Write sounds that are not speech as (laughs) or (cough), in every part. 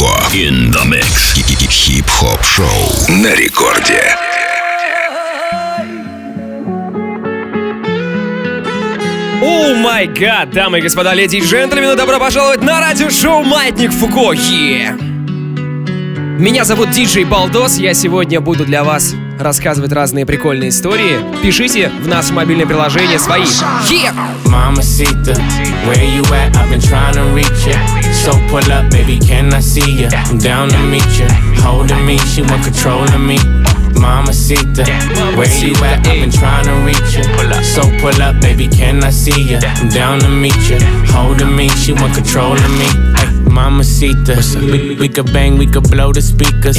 Фуко. In the mix. Хип-хоп шоу на рекорде. О май гад, дамы и господа, леди и джентльмены, добро пожаловать на радиошоу «Маятник Фуко». Yeah. Меня зовут Диджей Балдос, я сегодня буду для вас рассказывать разные прикольные истории. Пишите в наше мобильное приложение свои. Yeah. Mamacita, where you at? I've been trying to reach you. So pull up, baby, can I see you? I'm down to meet you. Holding me, she want control of me. Mamacita, where you at? I've been trying to reach you. So pull up, baby, can I see you? I'm down to meet you. Holding me, she want control of me. Ay, Mamacita, we, we could bang, we could blow the speakers.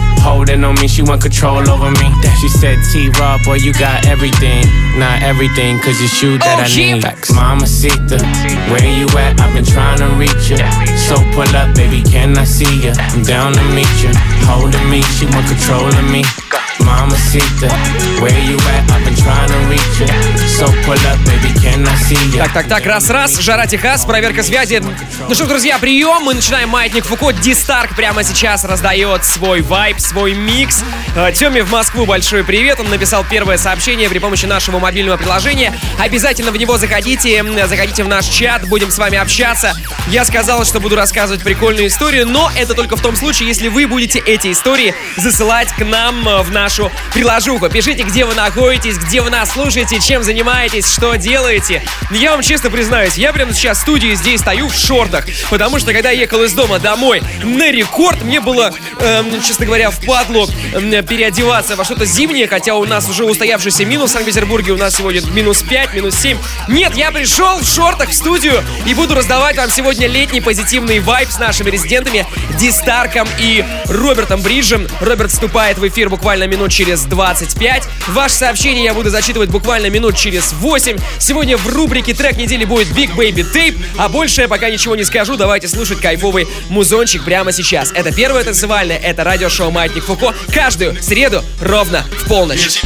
Holding on me, she want control over me. She said, T Raw, boy, you got everything. Not everything, cause it's you that Oh, I need. Mamacita, where you at? I've been trying to reach you. So pull up, baby, can I see you? I'm down to meet you. Holding me, she want control of me. Mamacita, where you at? I've been trying to reach you. So pull up, baby, can I see you? Так, так, так, раз-раз, Жара Техас, проверка связи. Ну что друзья, прием, мы начинаем Маятник Фуко. Дистарк прямо сейчас раздает свой вайб, свой микс. Э, Тёме в Москву большой привет, он написал первое сообщение при помощи нашего мобильного приложения. Обязательно в него заходите, заходите в наш чат, будем с вами общаться. Я сказал, что буду рассказывать прикольную историю, но это только в том случае, если вы будете эти истории засылать к нам э, в нашу приложуху. Пишите, где вы находитесь, где вы нас слушаете, чем занимаетесь, что делаете. Я вам честно признаюсь, я прямо сейчас в студии здесь стою в шортах, потому что когда я ехал из дома домой на рекорд, мне было, эм, честно говоря, впадло эм, переодеваться во что-то зимнее, хотя у нас уже устоявшийся минус в Санкт-Петербурге, у нас сегодня минус 5, минус 7. Нет, я пришел в шортах в студию и буду раздавать вам сегодня летний позитивный вайб с нашими резидентами Дистарком и Робертом Бриджем. Роберт вступает в эфир буквально минут через 25. Ваше сообщение я буду зачитывать буквально минут через 8. Сегодня в рубрике трек недели будет Big Baby Tape, а больше я пока ничего не скажу. Давайте слушать кайфовый музончик прямо сейчас. Это первое танцевальное, это радиошоу Маятник Фуко. Каждую среду ровно в полночь.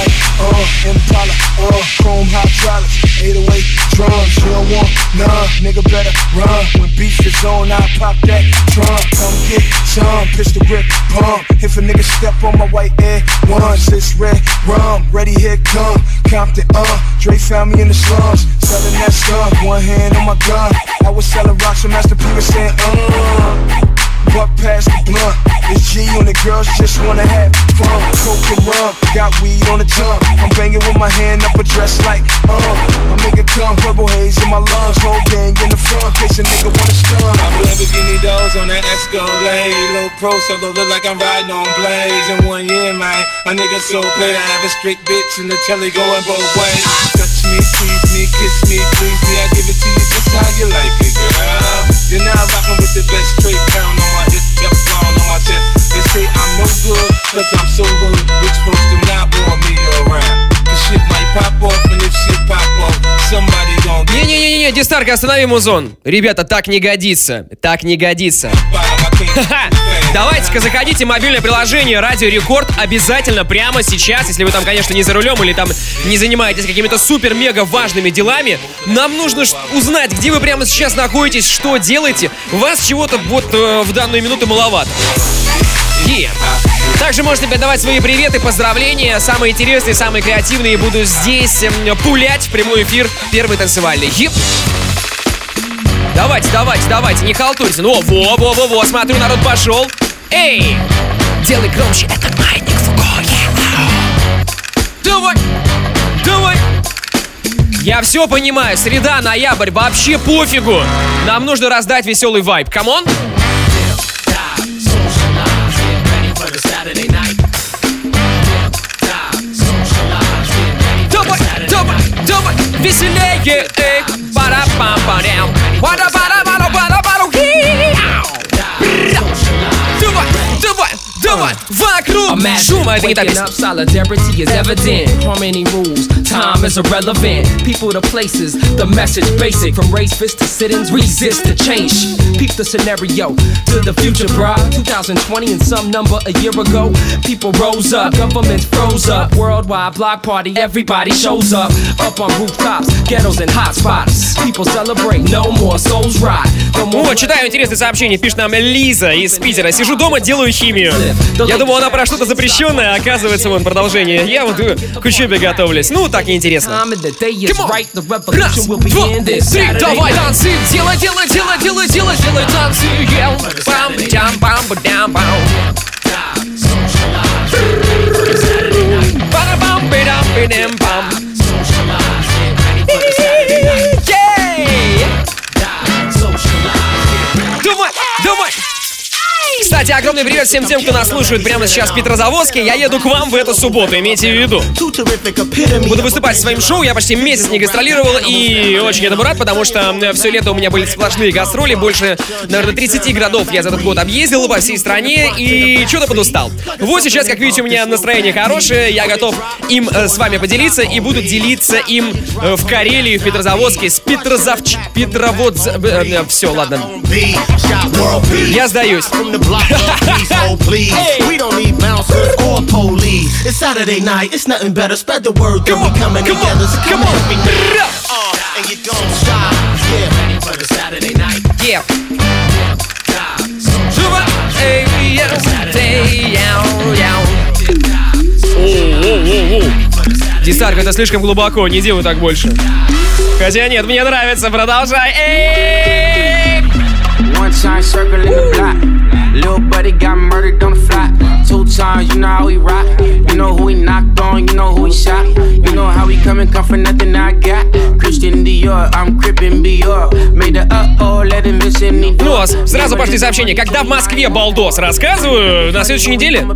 Like uh Impala, uh chrome hydraulics, 808 drums. You don't want none, nigga better run. When beef is on, I pop that trunk. Come get some, pistol grip, pump. If a nigga step on my white air, once it's red rum, ready here come. Compton, uh, Dre found me in the slums, selling that stuff. One hand on my gun, I was selling rocks, so Master P was saying, uh. Buck past the blunt. G on the girls just wanna have fun. Coke and rum, got weed on the tongue. I'm banging with my hand up a dress like, uh. I make it come, purple haze in my lungs. Whole gang in the front, case a nigga wanna stun. I'm Lamborghini doors on that Escalade. Low pro, so look like I'm riding on blades. In one year, man, a nigga so paid. I have a straight bitch in the telly going both ways. Touch me, squeeze me, kiss me, please me. I give it to you just how you like it, girl. You're now rocking with the best straight pound on my hip, yep, say I'm no good, cause I'm so hood. Which folks do not want me around. The shit might pop off, and if shit pop off, somebody gon' get Не-не-не-не, Дистарка, останови музон. Ребята, так не годится. Так не годится. (laughs) Давайте-ка заходите в мобильное приложение Радио Рекорд обязательно прямо сейчас, если вы там, конечно, не за рулем или там не занимаетесь какими-то супер-мега важными делами. Нам нужно узнать, где вы прямо сейчас находитесь, что делаете. Вас чего-то вот э, в данную минуту маловато. Е. Также можете передавать свои приветы, поздравления. Самые интересные, самые креативные буду здесь эм, пулять в прямой эфир первый танцевальный. Еп. Давайте, давайте, давайте, не халтурьте. Ну, во, во, во, во, смотрю, народ пошел. Эй! Делай громче, это маятник Фуко. Давай, давай. Я все понимаю, среда, ноябрь, вообще пофигу. Нам нужно раздать веселый вайб. Come on? Давай, get it, ba da bam ba down, wa da ba da давай, давай, вокруг шума, это не та песня. up, solidarity is evident. Harmony rules, time is irrelevant. People to places, the message basic. From raise fists to sit-ins, resist the change. Peep the scenario to the future, bruh. 2020 and some number a year ago. People rose up, governments froze up. Worldwide block party, everybody shows up. Up on rooftops, ghettos and hot spots. People celebrate, no more souls rot. No more О, читаю интересное сообщение. Пишет нам Лиза из Питера. Сижу дома, делаю химию. Я думал, она про что-то запрещенное, а оказывается, вон продолжение. Я вот э, к учебе готовлюсь. Ну, так неинтересно. Раз, два, три, давай танцы, делай, делай, делай, делай, делай, делай танцы, ел. Бам, дям, бам, бам. Ей! Давай, давай! Кстати, огромный привет всем тем, кто нас слушает прямо сейчас в Петрозаводске. Я еду к вам в эту субботу, имейте в виду. Буду выступать со своим шоу, я почти месяц не гастролировал и очень этому рад, потому что все лето у меня были сплошные гастроли, больше, наверное, 30 городов я за этот год объездил по всей стране и что-то подустал. Вот сейчас, как видите, у меня настроение хорошее, я готов им э, с вами поделиться и буду делиться им э, в Карелии, в Петрозаводске, с Петрозавч... Петроводз... все, ладно. Я сдаюсь. Block, please, oh please. We don't need bouncers or police. It's Saturday night, it's nothing better. Spread the word that we coming come together. on, So come come on. me uh, and you don't stop. Yeah, ready for the Saturday night. Yeah. Дистарк, это слишком глубоко, не делай так больше. Хотя нет, мне нравится, продолжай. Эй! One time circle buddy got murdered times, you know how he rock. You know who he knocked on, you know who he shot. You know how he come and come for nothing I got. Christian Dior, I'm crippin' Dior. Made the uh oh, let him miss any Ну, а сразу пошли сообщения. Когда в Москве балдос? Рассказываю на следующей неделе.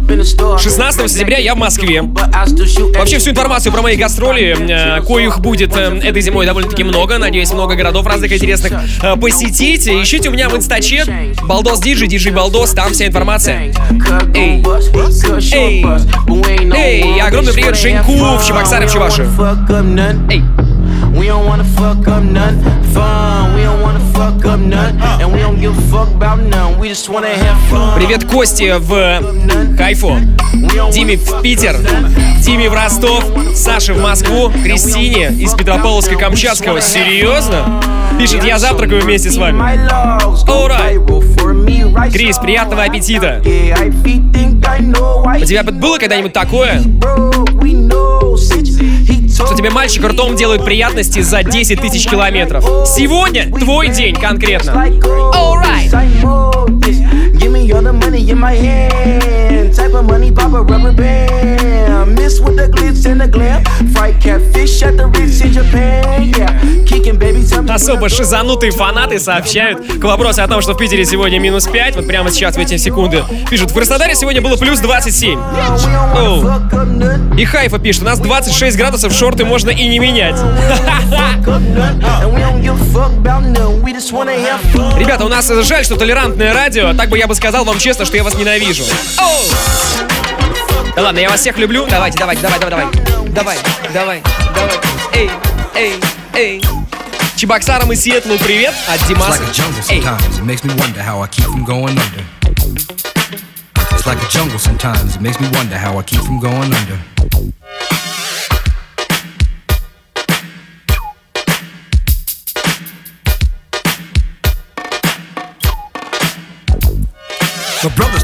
16 сентября я в Москве. Вообще всю информацию про мои гастроли, э, коих будет э, этой зимой довольно-таки много. Надеюсь, много городов разных интересных э, посетить. Ищите у меня в инстаче Балдос Диджи, Диджи Балдос, там вся информация. Эй. Эй. Эй, огромный привет Женьку в Чебоксары, в Чувашию. Эй. We don't wanna fuck up none fun. We don't wanna fuck up none. And we don't give a fuck about none. We just wanna have fun. Привет Косте в Кайфу, Диме в Питер, Диме в Ростов, Саше в Москву, Кристине из Петропавловска-Камчатского. Серьезно? Пишет, я завтракаю вместе с вами. Alright. Крис, приятного аппетита. У тебя было когда-нибудь такое, что тебе мальчик ртом делает приятности за 10 тысяч километров? Сегодня твой день конкретно. Alright. Hand. Type of money, pop a rubber band. Miss with the glitz and the glam. Fried catfish at the Ritz in Japan. Yeah, kicking. Особо шизанутые фанаты сообщают к вопросу о том, что в Питере сегодня минус 5, вот прямо сейчас в эти секунды. Пишут, в Краснодаре сегодня было плюс 27. Оу. И Хайфа пишет, у нас 26 градусов, шорты можно и не менять. Ребята, у нас жаль, что толерантное радио, так бы я бы сказал вам честно, что я вас ненавижу. Оу. Да ладно, я вас всех люблю. Давайте, давайте, давай, давай, давай. Давай, давай, давай. Эй, эй, эй. Чебоксарам и Сиэтлу привет от Димаса. like a jungle sometimes. It makes me wonder how I keep from going under. It's like a jungle sometimes. It makes me wonder how I keep from going under. My brother's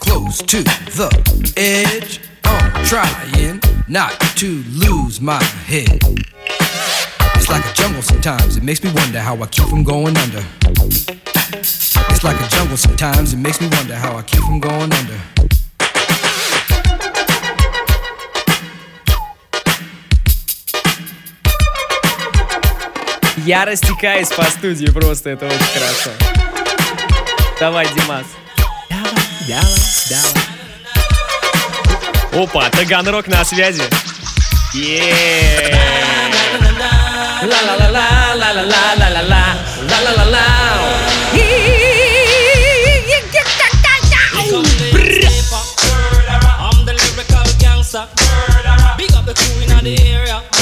close to the edge. I'm trying not to lose my head. It's like a jungle sometimes, it makes me wonder how I keep from going under. It's like a jungle sometimes, it makes me wonder how I keep from going under. Я растекаюсь по студии просто, это очень хорошо. Давай, Димас. Давай, Dallas, Dallas. Опа, Таганрог на связи. Yeah. Big up the crew in the area.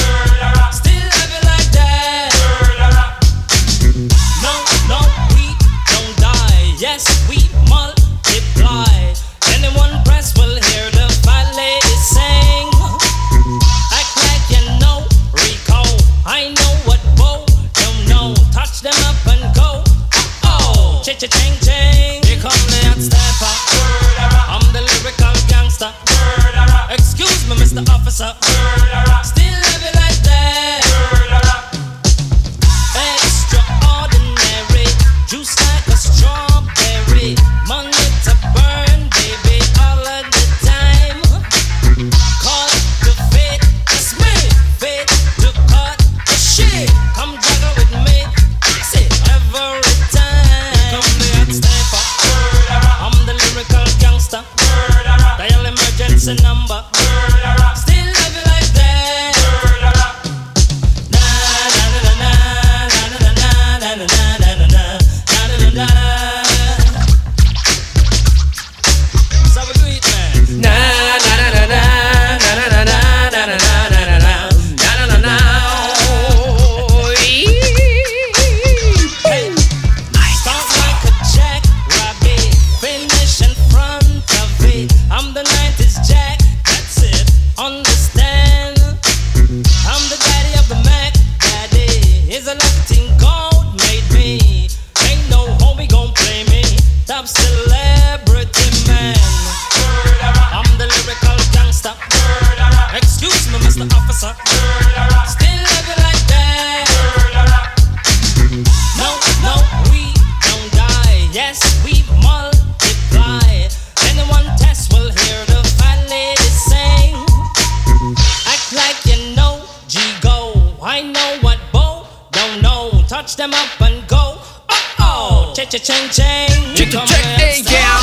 Touch them up and go. Oh, oh. Cha-cha-ching, ching. Check, check, hey, yeah.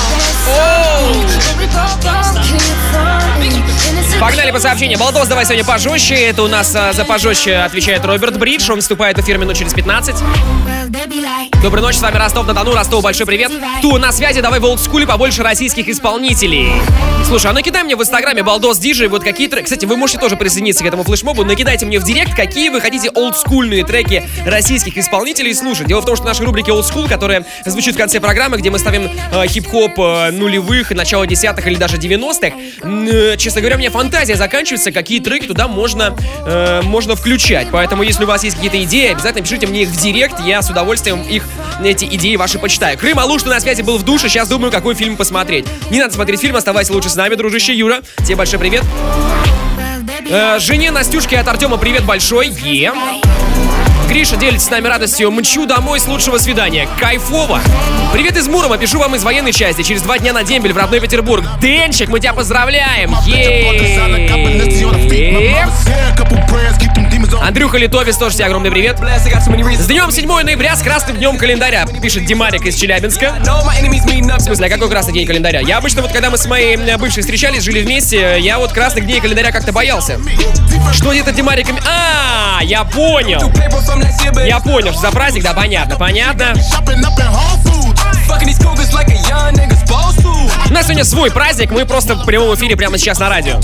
Оу. Погнали по сообщениям. Балдос, давай сегодня пожестче. Это у нас а, за пожестче отвечает Роберт Бридж. Он вступает в эфир минут через 15. Доброй ночи, с вами Ростов-на-Дону. Ростов, большой привет. Ту, на связи, давай в олдскуле побольше российских исполнителей. Слушай, а накидай мне в инстаграме Балдос Диджей вот какие треки. Кстати, вы можете тоже присоединиться к этому флешмобу. Накидайте мне в директ, какие вы хотите олдскульные треки российских исполнителей слушать. Дело в том, что наша рубрика олдскул, которая звучит в конце программы, где мы ставим э, хип-хоп э, нулевых, начала десятых или даже 90-х, э, честно говоря, у меня фантазия заканчивается, какие треки туда можно, э, можно включать. Поэтому, если у вас есть какие-то идеи, обязательно пишите мне их в директ, я с удовольствием их, эти идеи ваши почитаю. Крым Алуш, ты на связи был в душе, сейчас думаю, какой фильм посмотреть. Не надо смотреть фильм, оставайся лучше с нами, дружище Юра. Тебе большой привет. Э, жене Настюшке от Артема привет большой. Е. Гриша делится с нами радостью. Мчу домой с лучшего свидания. Кайфово. Привет из Мурома. Пишу вам из военной части. Через два дня на дембель в родной Петербург. Денчик, мы тебя поздравляем. Андрюха Литовец, тоже тебе огромный привет. С днем 7 ноября, с красным днем календаря, пишет Димарик из Челябинска. В смысле, а какой красный день календаря? Я обычно вот, когда мы с моей э, бывшей встречались, жили вместе, я вот красных дней календаря как-то боялся. Что где-то Димарик... им- А, я понял. Я понял, что за праздник, да, понятно, понятно. У нас сегодня свой праздник, мы просто в прямом эфире прямо сейчас на радио.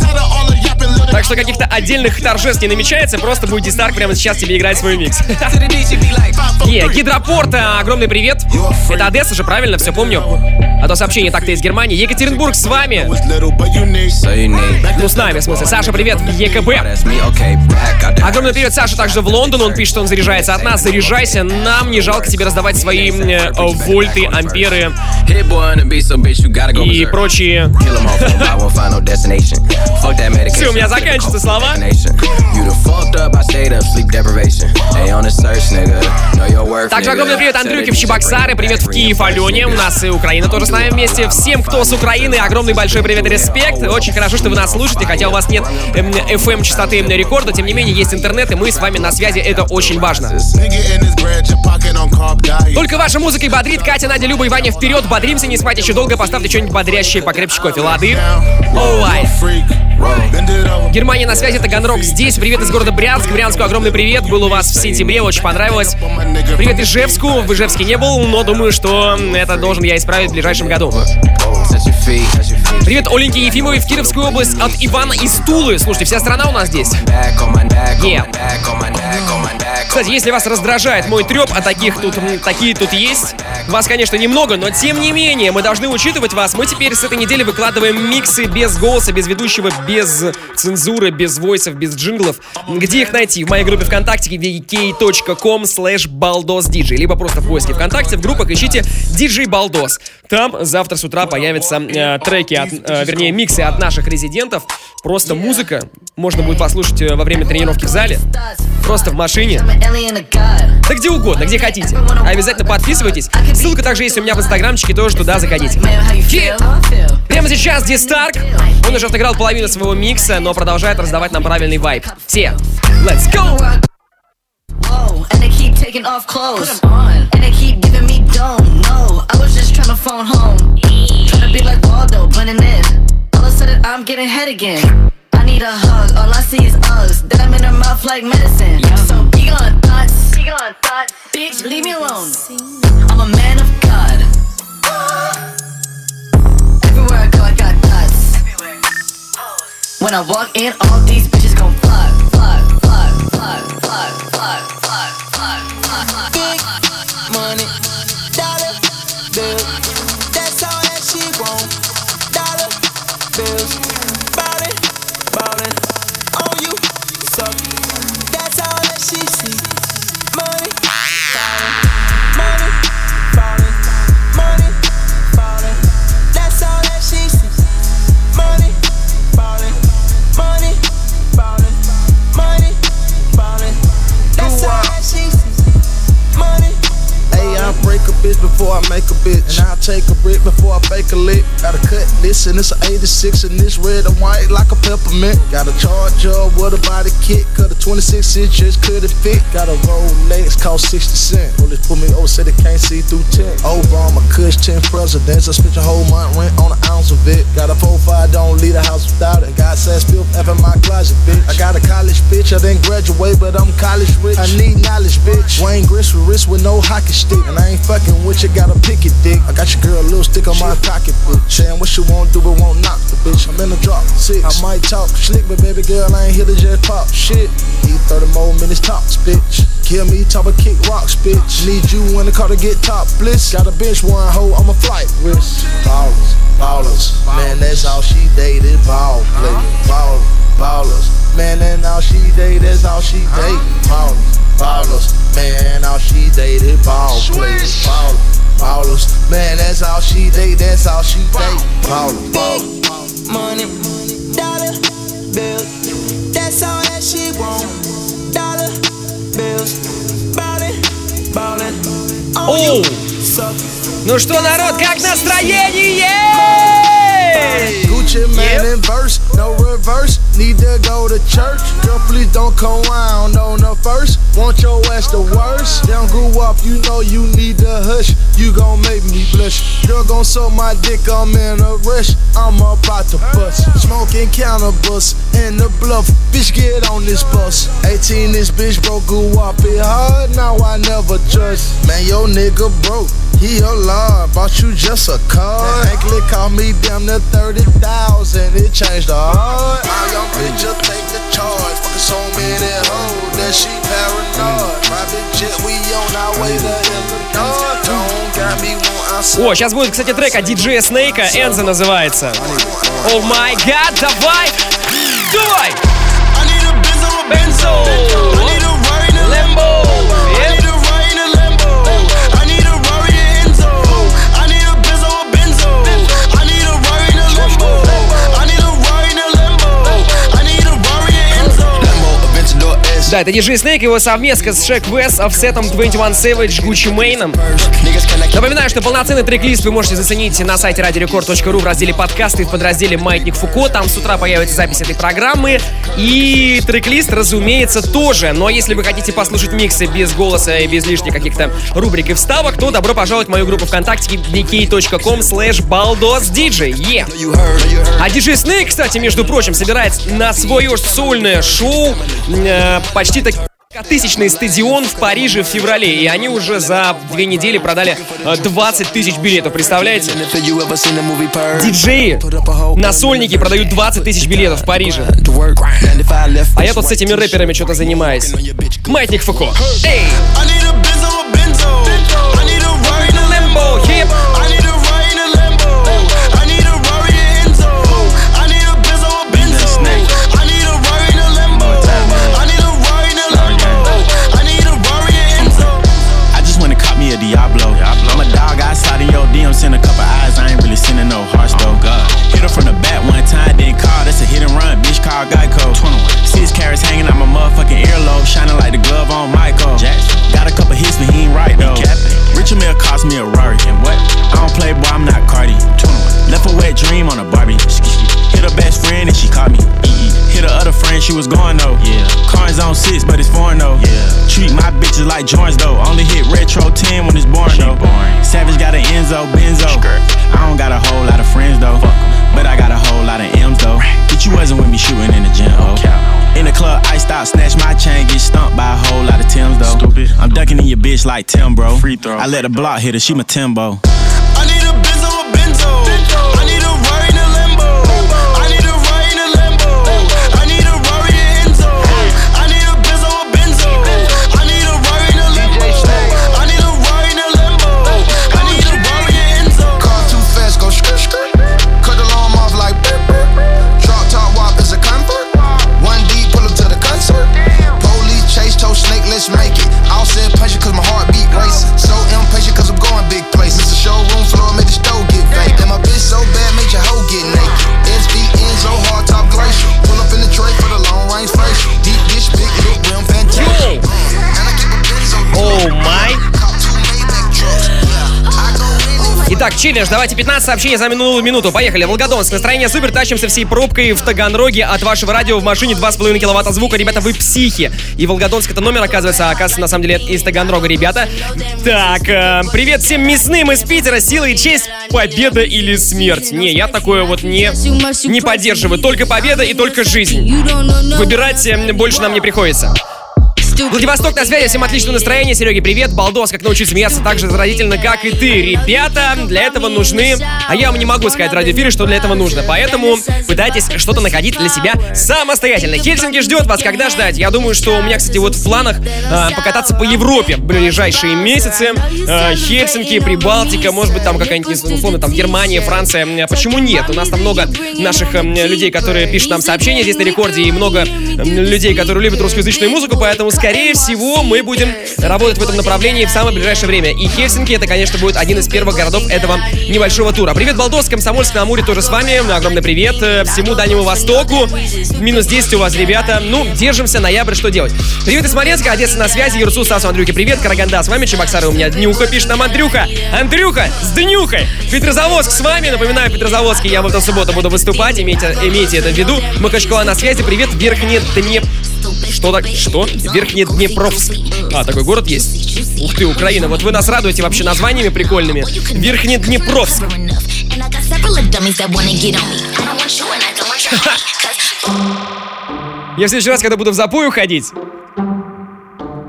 Так что каких-то отдельных торжеств не намечается, просто будет Дистарк прямо сейчас тебе играть свой микс. (laughs) Не, Гидропорт, а, огромный привет. Это Одесса же, правильно, все помню. А то сообщение так-то из Германии. Екатеринбург с вами. Ну, с нами, в смысле. Саша, привет, ЕКБ. Огромный привет Саша также в Лондон. Он пишет, что он заряжается от нас. Заряжайся. Нам не жалко тебе раздавать свои э, вольты, амперы и прочие. Все, у меня заканчиваются слова. Также огромный привет Андрюке в Чебоксары, привет в Киев Алене, у нас и Украина тоже с нами вместе. Всем, кто с Украины, огромный большой привет и респект. Очень хорошо, что вы нас слушаете, хотя у вас нет эм, FM частоты рекорда, тем не менее есть интернет, и мы с вами на связи, это очень важно. Только ваша музыка и бодрит. Катя, Надя, Люба и Ваня вперед, бодримся, не спать еще долго, поставьте что-нибудь бодрящее, покрепче кофе, лады? Оуай. Германия на связи, Таганрог здесь. Привет из города Брянск. Брянску огромный привет. Был у вас в сентябре, очень понравилось. Привет Ижевску. В Ижевске не был, но думаю, что это должен я исправить в ближайшем году. Привет Оленьке Ефимовой в Кировскую область от Ивана из Тулы. Слушайте, вся страна у нас здесь. Yeah. Кстати, если вас раздражает мой треп, а таких тут, такие тут есть, вас, конечно, немного, но тем не менее, мы должны учитывать вас. Мы теперь с этой недели выкладываем миксы без голоса, без ведущего, без цензуры, без войсов, без джинглов. Где их найти? В моей группе ВКонтакте vk.com slash baldosdj либо просто в поиске ВКонтакте в группах ищите DJ Baldos. Там завтра с утра появятся э, треки, от, э, вернее, миксы от наших резидентов. Просто музыка. Можно будет послушать э, во время тренировки в зале. Просто в машине. Да где угодно, где хотите. Обязательно подписывайтесь. Ссылка также есть у меня в инстаграмчике, тоже туда заходите. Фи! Прямо сейчас Дистарк. Он уже отыграл половину своего микса, но продолжает раздавать нам правильный вайб. Все, let's go! and they keep taking off clothes. And they keep giving me dome. No, I was just trying to phone home. Trying to be like Waldo, blending in. All of a sudden, I'm getting head again. I need a hug, all I see is Uggs. Then I'm in her mouth like medicine. So be on thoughts, be on thoughts. Bitch, leave me alone. I'm a man of God. Everywhere I go, I got thoughts. When I walk in, all these bitches gon' flock, flock, flock, flock, flock, flock, flock, flock, flock, flock. Big money, dollar bitch before I make a bitch. And I take a brick before I bake a lick. Gotta cut this and it's an 86 and this red and white like a peppermint. Got a charger with a body kit. Cut a 26 inches, could it fit? Got a Rolex, cost 60 cents. Police put me over, said they can't see through 10. Obama, Kush, 10 presidents. I spent a whole month rent on an ounce of it. Got a 4-5, don't leave the house without it. Got sass filth F in my closet, bitch. I got a college bitch, I didn't graduate, but I'm college rich. I need knowledge, bitch. Wayne Grist with wrist with no hockey stick. And I ain't fucking with you, got a picky dick. I got your girl a little stick on my pocket, bitch. Saying what she won't do, but won't knock the bitch. I'm in the drop, six. I might talk slick, but baby girl, I ain't here to just pop shit. Need 30 more minutes tops, bitch. Kill me, top of kick rocks, bitch. Need you in the car to get top bliss. Got a bench one hoe, I'm a flight risk. Ballers, ballers, man, that's all she dated. Ball play, ballers, ballers, man, that's all she dated. That's all she dated. Ballers, ballers, man, all she dated. Ball play, ballers, ballers, man, that's all she dated. That's all she dated. Ballers, ballers. money, dollar bills. That's all that she want. Dollar bills, ballin', ballin'. on you. Оу! Ну что, народ, как настроение? Ratchet man in verse, no reverse. Need to go to church. Girl, please don't come round on the first. Want your ass the worst. Down grew up, you know you need to hush. You gon' make me blush. Girl gon' suck my dick, I'm in a rush. I'm about to bust. Smoking cannabis in the bluff. Bitch, get on this bus. 18, this bitch broke, grew up it hard. Now I never trust. Man, yo nigga broke. He a lot, bought you just a car. Ankle called me damn near 30,000. It changed the heart. My young bitch just take the charge. Fucking so many hoes that she paranoid. Private jet, we on our way to Illinois. Don't got me О, сейчас будет, кстати, трек от диджея Снейка. Энза называется. О май гад, давай! Давай! Бензо! Лэмбо! Да, это диджей Снейк, его совместка с Шек Вес, Офсетом, 21 Savage, Гуччи Мейном. Напоминаю, что полноценный трек-лист вы можете заценить на сайте radiorecord.ru в разделе подкасты в подразделе «Маятник Фуко». Там с утра появится запись этой программы. И трек-лист, разумеется, тоже. Но если вы хотите послушать миксы без голоса и без лишних каких-то рубрик и вставок, то добро пожаловать в мою группу ВКонтакте vk.com slash baldosdj. Yeah. А диджей Снейк, кстати, между прочим, собирает на свое сольное шоу э, почти так тысячный стадион в Париже в феврале, и они уже за две недели продали э, 20 тысяч билетов, представляете? Диджеи на сольники продают 20 тысяч билетов в Париже. А я тут с этими рэперами что-то занимаюсь. Маятник Фуко. Эй! Call Geico. 21. Six carats hanging out my motherfucking earlobe, shining like the glove on Michael. Jackson. Got a couple hits, but he ain't right though. Richard Mill cost me a Rari. And what? I don't play, boy, I'm not Cardi. 21. Left a wet dream on a Barbie. Hit her best friend and she caught me. Hit her other friend, she was going though. Yeah. Cars on six, but it's foreign though. Yeah. Treat my bitches like joints though. Only hit retro 10 when it's boring though. Boring. Savage got an Enzo, Benzo. I don't got a whole lot of friends though. But I got a whole lot of M's though. But you wasn't with me shooting in the gym, oh. In the club, I stop, snatch my chain, get stumped by a whole lot of Tims though. Stupid. I'm ducking in your bitch like Tim, bro. Free throw. I let the block hit her, she my Timbo. I need a Benzo, a Benzo. I need a ride in a челлендж. Давайте 15 сообщений за минулую минуту. Поехали. Волгодонск. Настроение супер. Тащимся всей пробкой в Таганроге от вашего радио в машине 2,5 киловатта звука. Ребята, вы психи. И Волгодонск это номер, оказывается, а оказывается, на самом деле, из Таганрога, ребята. Так, э, привет всем мясным из Питера. Сила и честь, победа или смерть. Не, я такое вот не, не поддерживаю. Только победа и только жизнь. Выбирать э, больше нам не приходится. Владивосток на связи, всем отличного настроения. Сереге, привет. Балдос, как научиться смеяться так же заразительно, как и ты. Ребята, для этого нужны... А я вам не могу сказать в радиоэфире, что для этого нужно. Поэтому пытайтесь что-то находить для себя самостоятельно. Хельсинки ждет вас, когда ждать. Я думаю, что у меня, кстати, вот в планах а, покататься по Европе в ближайшие месяцы. А, Хельсинки, Прибалтика, может быть, там какая-нибудь, условно, там Германия, Франция. А Почему нет? У нас там много наших эм, людей, которые пишут нам сообщения здесь на рекорде, и много эм, людей, которые любят русскоязычную музыку, поэтому скорее всего, мы будем работать в этом направлении в самое ближайшее время. И Хельсинки, это, конечно, будет один из первых городов этого небольшого тура. Привет, Балдос, Комсомольск на Амуре тоже с вами. Огромный привет э, всему Дальнему Востоку. Минус 10 у вас, ребята. Ну, держимся, ноябрь, что делать? Привет из Смоленска, Одесса на связи, Юрсу, Сасу, Андрюке, привет, Караганда с вами, Чебоксары у меня днюха, пишет нам Андрюха. Андрюха, с днюхой. Петрозаводск с вами, напоминаю, в Петрозаводске я в эту субботу буду выступать, имейте, имейте это в виду. Махачкала на связи, привет, Верхний Днеп... Что так? Что? Верхнеднепровск. А, такой город есть? Ух ты, Украина, вот вы нас радуете вообще названиями прикольными. Верхнеднепровск. (laughs) Я в следующий раз, когда буду в запою ходить,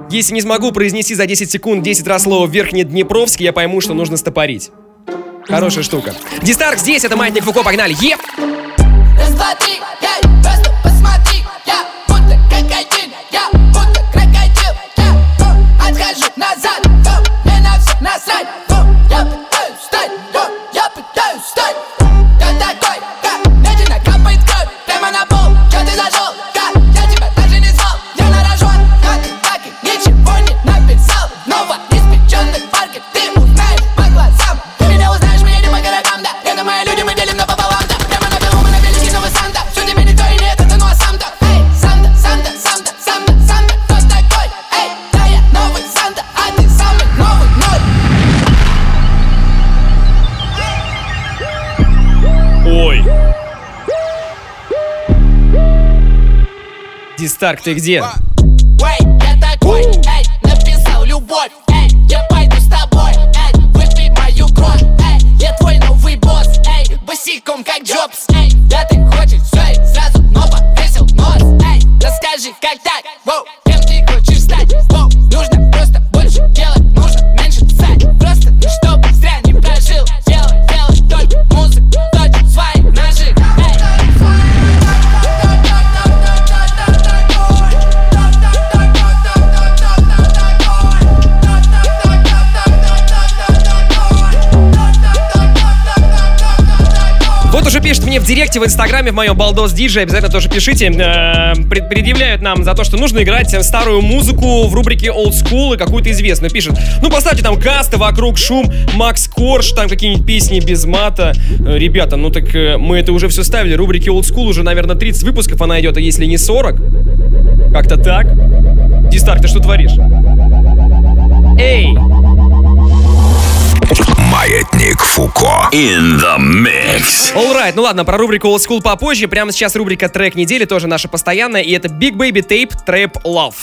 если не смогу произнести за 10 секунд 10 раз слово Верхнеднепровск, я пойму, что нужно стопорить. Хорошая штука. Дистарк здесь, это Маятник Фуко, погнали. Еп! Раз, Дистарк, ты где? Вот уже пишет мне в директе в инстаграме в моем балдос диджей, обязательно тоже пишите. Э, пред- предъявляют нам за то, что нужно играть старую музыку в рубрике Old School и какую-то известную. Пишет, ну поставьте там касты вокруг шум, Макс Корж, там какие-нибудь песни без мата. Э, ребята, ну так э, мы это уже все ставили. Рубрики Old School уже, наверное, 30 выпусков она идет, а если не 40. Как-то так. Дистарк, ты что творишь? Эй! Маятник Фуко. In the mix. Alright, ну ладно, про рубрику Old School попозже. Прямо сейчас рубрика трек недели, тоже наша постоянная, и это Big Baby Tape Trap Love.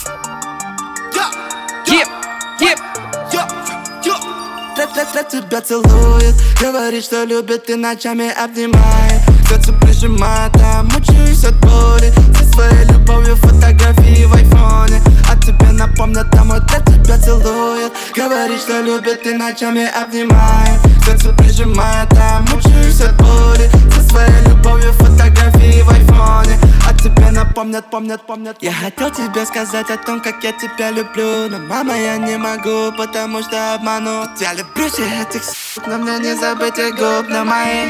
Тебя целует Говорит, что любит и ночами обнимает Сердце прижимает, а мучаюсь от боли Со своей любовью фотографии в айфоне. А тебе напомнят, а мой для тебя целует. Говорит, что любит и ночами обнимает. Сердце прижимает, а мучаюсь от боли. Со своей любовью фотографии в айфоне. А тебе напомнят, помнят, помнят. Я хотел тебе сказать о том, как я тебя люблю. Но мама, я не могу, потому что обману Я люблю всех этих с***, но мне не забыть их губ на мои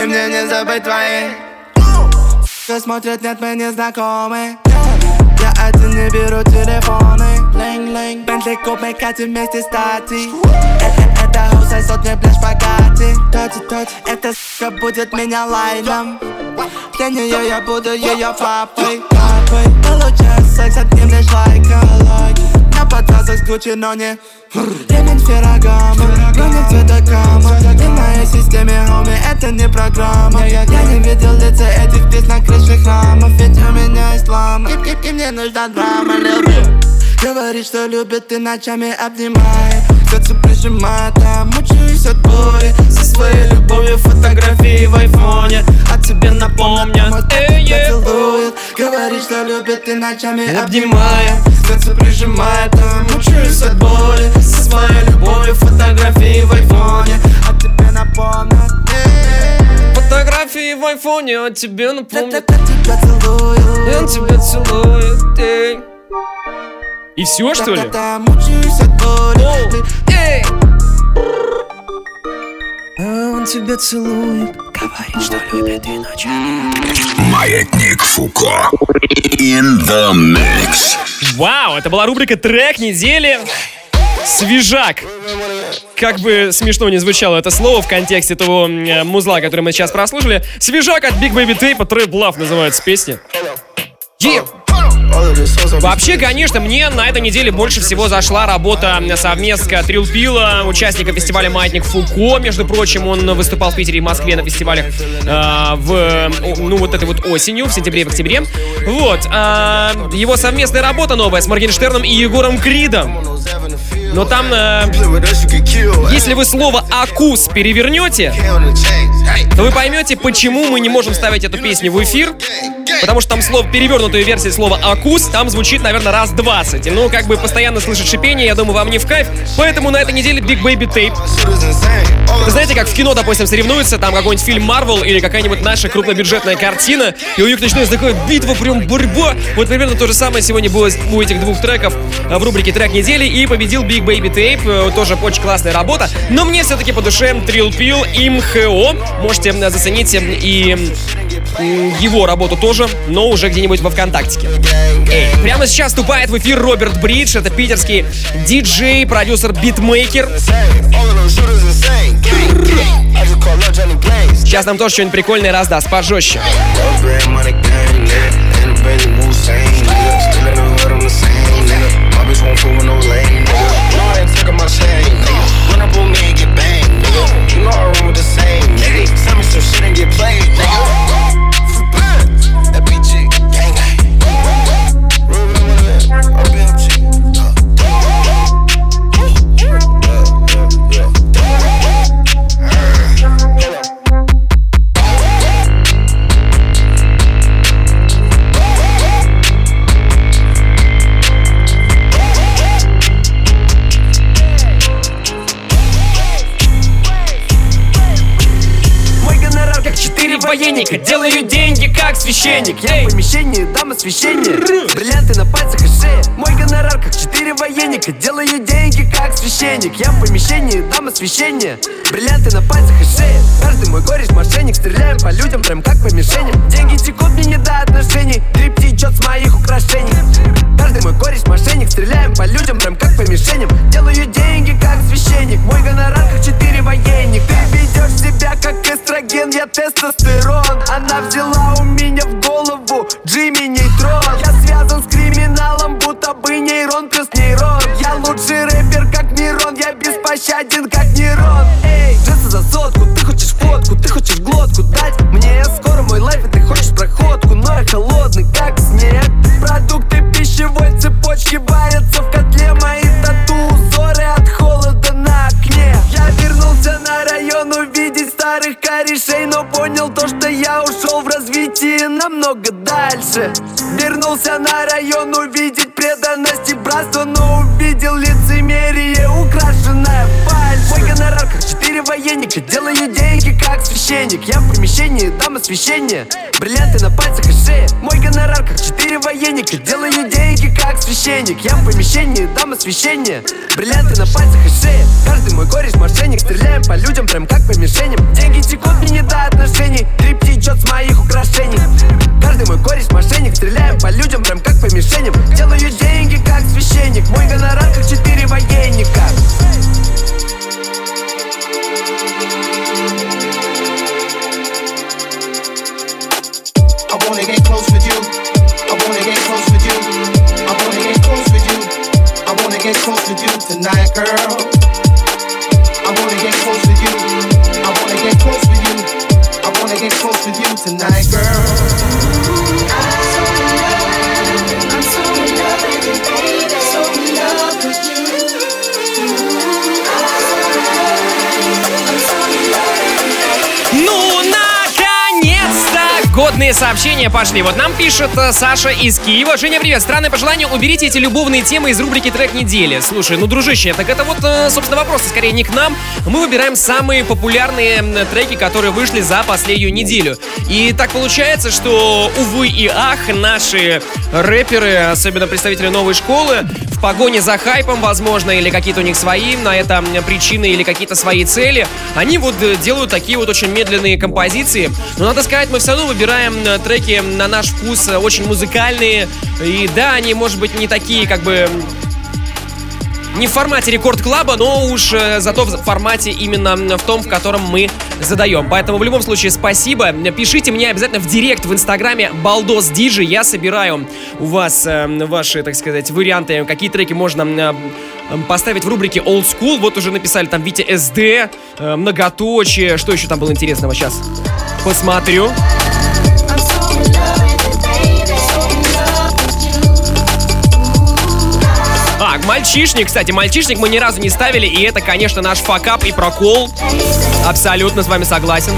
И мне не забыть твои Все смотрят, нет, мы не знакомы. Я один не беру телефоны. Линг-линг Бентли куб, мы катим вместе стати. Это хаус сосет мне пляж богати Эта сука будет меня лайном. Для нее я буду ее папой. Папой. Получаю секс, от ним лишь лайка На подвязах с Гуччи, но не Ремень Феррагамо, но не цветокама Ты в моей системе, хоми, это не программа. Я не видел лица этих птиц на крыше храмов Ведь у меня ислам, и, и, и мне нужна драма, Говорит, что любит и ночами обнимает Сердце прижимает, а мучаюсь от боли Со своей любовью фотографии в айфоне А тебе напомнят, эй, тебя целует Говорит, что любит и ночами обнимает Сердце прижимает, а мучаюсь от боли Со своей любовью фотографии в айфоне А тебе напомнят, эй Фотографии в айфоне, а тебе напомнят. тебя целует Он тебя целует, эй. И все, что ли? Та-та-та, мучаюсь от боли Эй! А он тебя целует. Маятник Фуко. In the mix. Вау, это была рубрика «Трек недели». Свежак. Как бы смешно не звучало это слово в контексте того э, музла, который мы сейчас прослушали. Свежак от Big Baby Tape, Trap Love называется песня. Е- Вообще, конечно, мне на этой неделе больше всего зашла работа совместка Трилпила, участника фестиваля «Маятник Фуко». Между прочим, он выступал в Питере и Москве на фестивалях э, в, э, ну, вот этой вот осенью, в сентябре и в октябре. Вот. а, его совместная работа новая с Моргенштерном и Егором Кридом. Но там, э, если вы слово «акус» перевернете, то вы поймете, почему мы не можем ставить эту песню в эфир. Потому что там слово, перевернутая версия слова «акус» там звучит, наверное, раз 20. И, Ну, как бы постоянно слышать шипение, я думаю, вам не в кайф. Поэтому на этой неделе Big Baby Tape. Вы знаете, как в кино, допустим, соревнуются, там какой-нибудь фильм Marvel или какая-нибудь наша крупнобюджетная картина, и у них начинается такая битва, прям борьба. Вот примерно то же самое сегодня было у этих двух треков э, в рубрике «Трек недели», и победил Big Baby Tape, э, тоже очень классная работа. Но мне все-таки по душе Trill Pill и МХО. Можете э, заценить и его работу тоже, но уже где-нибудь во ВКонтактике. Эй, прямо сейчас вступает в эфир Роберт Бридж, это питерский диджей, продюсер, битмейкер. Сейчас нам тоже что-нибудь прикольное раздаст, пожестче. Мой военника Делаю деньги как священник Я в помещении дам освещение Бриллианты на пальцах и шее. Мой гонорар как четыре военника. Делаю деньги как священник. Я в помещении дам освещение. Бриллианты на пальцах и шее. Каждый мой кореш мошенник. Стреляем по людям прям как по мишеням. Деньги текут мне не до отношений. Дрип течет с моих украшений. Каждый мой кореш мошенник. Стреляем по людям прям как по мишеням. Делаю деньги как священник. Мой гонорар как четыре военник Ты ведешь себя как эстроген. Я тестостерон. Она взяла у меня в голову Джимми Нейтрон Я связан с криминалом Будто бы нейрон плюс нейрон. Я лучший рэпер как Мирон Я беспощаден как Нейрон Эй, джесса за сотку Ты хочешь фотку, ты хочешь глотку дать? Мне скоро мой лайф и ты хочешь проходку. Но я холодный как священник Я в помещении дам освещение. Бриллианты на пальцах и шее. Мой гонорар как четыре военника. Делаю деньги как священник. Я в помещении дам освещение. Бриллианты на пальцах и шее. Каждый мой кореш мошенник Стреляем по людям прям как по мишеням. Деньги текут мне не до отношений. Дрип течет с моих украшений. Каждый мой кореш мошенник. Стреляем по людям прям как по мишеням. Делаю деньги как священник. Мой гонорар как четыре военника supposed to do tonight, girl? Годные сообщения пошли. Вот нам пишет э, Саша из Киева. Женя, привет. Странное пожелание. Уберите эти любовные темы из рубрики «Трек недели». Слушай, ну, дружище, так это вот, э, собственно, вопросы скорее не к нам. Мы выбираем самые популярные треки, которые вышли за последнюю неделю. И так получается, что, увы и ах, наши рэперы, особенно представители новой школы, погоне за хайпом, возможно, или какие-то у них свои на это причины или какие-то свои цели, они вот э, делают такие вот очень медленные композиции. Но надо сказать, мы все равно выбираем э, треки на наш вкус э, очень музыкальные. И да, они, может быть, не такие, как бы, не в формате рекорд-клаба, но уж э, зато в формате именно в том, в котором мы задаем. Поэтому в любом случае спасибо. Пишите мне обязательно в директ в инстаграме Балдос Диджи. Я собираю у вас э, ваши, так сказать, варианты, какие треки можно э, поставить в рубрике Old School. Вот уже написали там Витя СД, многоточие. Что еще там было интересного сейчас? Посмотрю. Мальчишник, кстати, мальчишник мы ни разу не ставили, и это, конечно, наш факап и прокол. Абсолютно с вами согласен.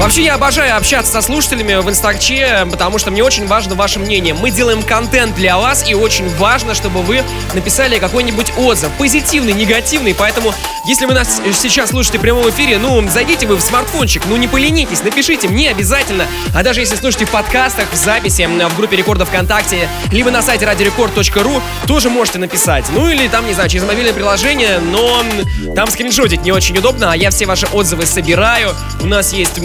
Вообще, я обожаю общаться со слушателями в Инстагче, потому что мне очень важно ваше мнение. Мы делаем контент для вас, и очень важно, чтобы вы написали какой-нибудь отзыв. Позитивный, негативный, поэтому, если вы нас сейчас слушаете в прямом эфире, ну, зайдите вы в смартфончик, ну, не поленитесь, напишите мне обязательно. А даже если слушаете в подкастах, в записи, в группе рекордов ВКонтакте, либо на сайте радиорекорд.ру, тоже можете написать. Ну, или там, не знаю, через мобильное приложение, но там скриншотить не очень удобно, а я все ваши отзывы собираю. У нас есть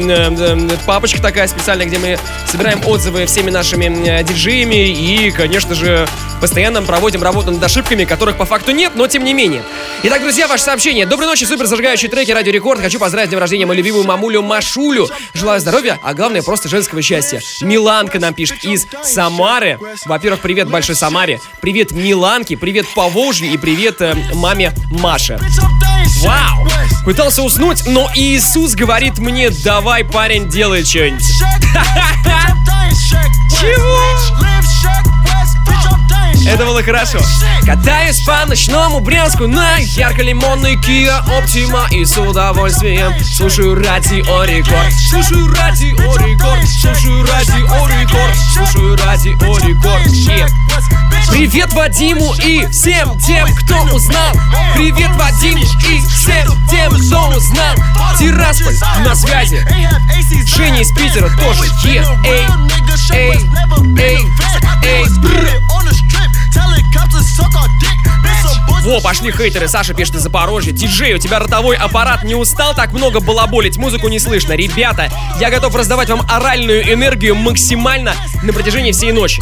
папочка такая специальная, где мы собираем отзывы всеми нашими м, диджеями и, конечно же, постоянно проводим работу над ошибками, которых по факту нет, но тем не менее. Итак, друзья, ваше сообщение. Доброй ночи, супер зажигающие треки Радио Рекорд. Хочу поздравить с днем рождения мою любимую мамулю Машулю. Желаю здоровья, а главное просто женского счастья. Миланка нам пишет из Самары. Во-первых, привет большой Самаре. Привет Миланке, привет Поволжью и привет э, маме Маше. Вау! Пытался уснуть, но Иисус говорит мне, давай, парень, делай что-нибудь. Это было хорошо. Катаюсь по ночному Брянску на ярко-лимонный Kia Optima И с удовольствием слушаю радио Рекорд Слушаю радио Рекорд Слушаю радио Рекорд Слушаю радио Рекорд Yeah. Привет Вадиму и всем тем, кто узнал. Привет Вадиму и всем тем, кто узнал. Тирасполь на связи. Женя из Питера тоже. Е, эй, эй, эй, эй. Во, пошли хейтеры. Саша пишет из Запорожья. Диджей, у тебя ротовой аппарат не устал так много балаболить? Музыку не слышно. Ребята, я готов раздавать вам оральную энергию максимально на протяжении всей ночи.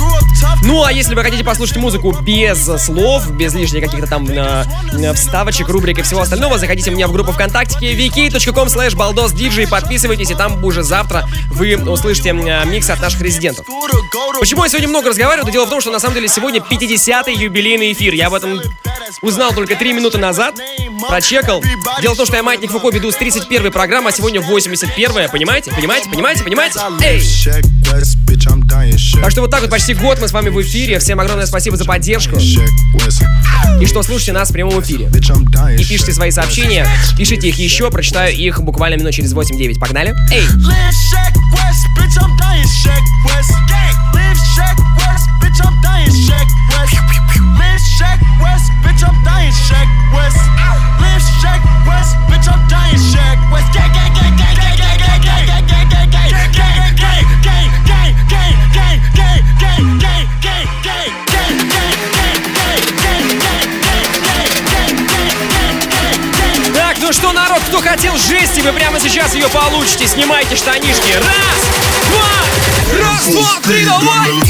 Ну, а если вы хотите послушать музыку без слов, без лишних каких-то там э, э, вставочек, рубрик и всего остального, заходите мне в группу ВКонтакте vk.com slash baldosdj, подписывайтесь, и там уже завтра вы услышите э, микс от наших резидентов. Почему я сегодня много разговариваю? Да дело в том, что на самом деле сегодня 50-й юбилейный эфир. Я об этом узнал только 3 минуты назад, прочекал. Дело в том, что я Маятник Фуко веду с 31 программы, а сегодня 81 понимаете? Понимаете? Понимаете? Понимаете? Эй! Так что вот так вот почти год мы с вами в эфире. Всем огромное спасибо за поддержку. И что слушайте нас в прямом эфире. И пишите свои сообщения, пишите их еще, прочитаю их буквально минут через 8-9. Погнали? Эй! West, bitch, I'm dying Shack West. Live Shack West, bitch, I'm dying Shack West. Live Shack West, bitch, I'm dying Shack West. Live Shack West, bitch, I'm dying Shack West. Gang, gang, gang, gang, gang, gang, gang, gang, gang, gang, gang, gang, gang, gang, gang, Так, ну что, народ, кто хотел жести, вы прямо сейчас ее получите. Снимайте штанишки. Раз, два, раз, два, три, давай!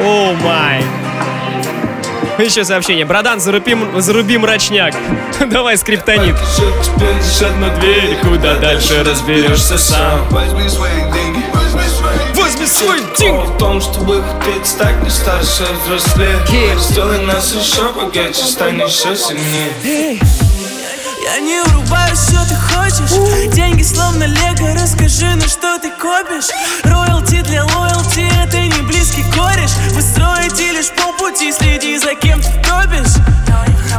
О май. Еще сообщение. Брадан, заруби, заруби мрачняк. (laughs) Давай, скриптонит. Дышат на дверь, куда дальше разберешься сам Возьми свои деньги, возьми свои деньги В том, чтобы хотеть стать не старше, взрослее Сделай нас еще богаче, стань еще сильнее Я не врубаю, что ты хочешь? Деньги словно лего, расскажи, на что ты копишь? Роялти для лоялти, это не близкий кореш. Вы строите лишь полпути, следи за кем ты топишь.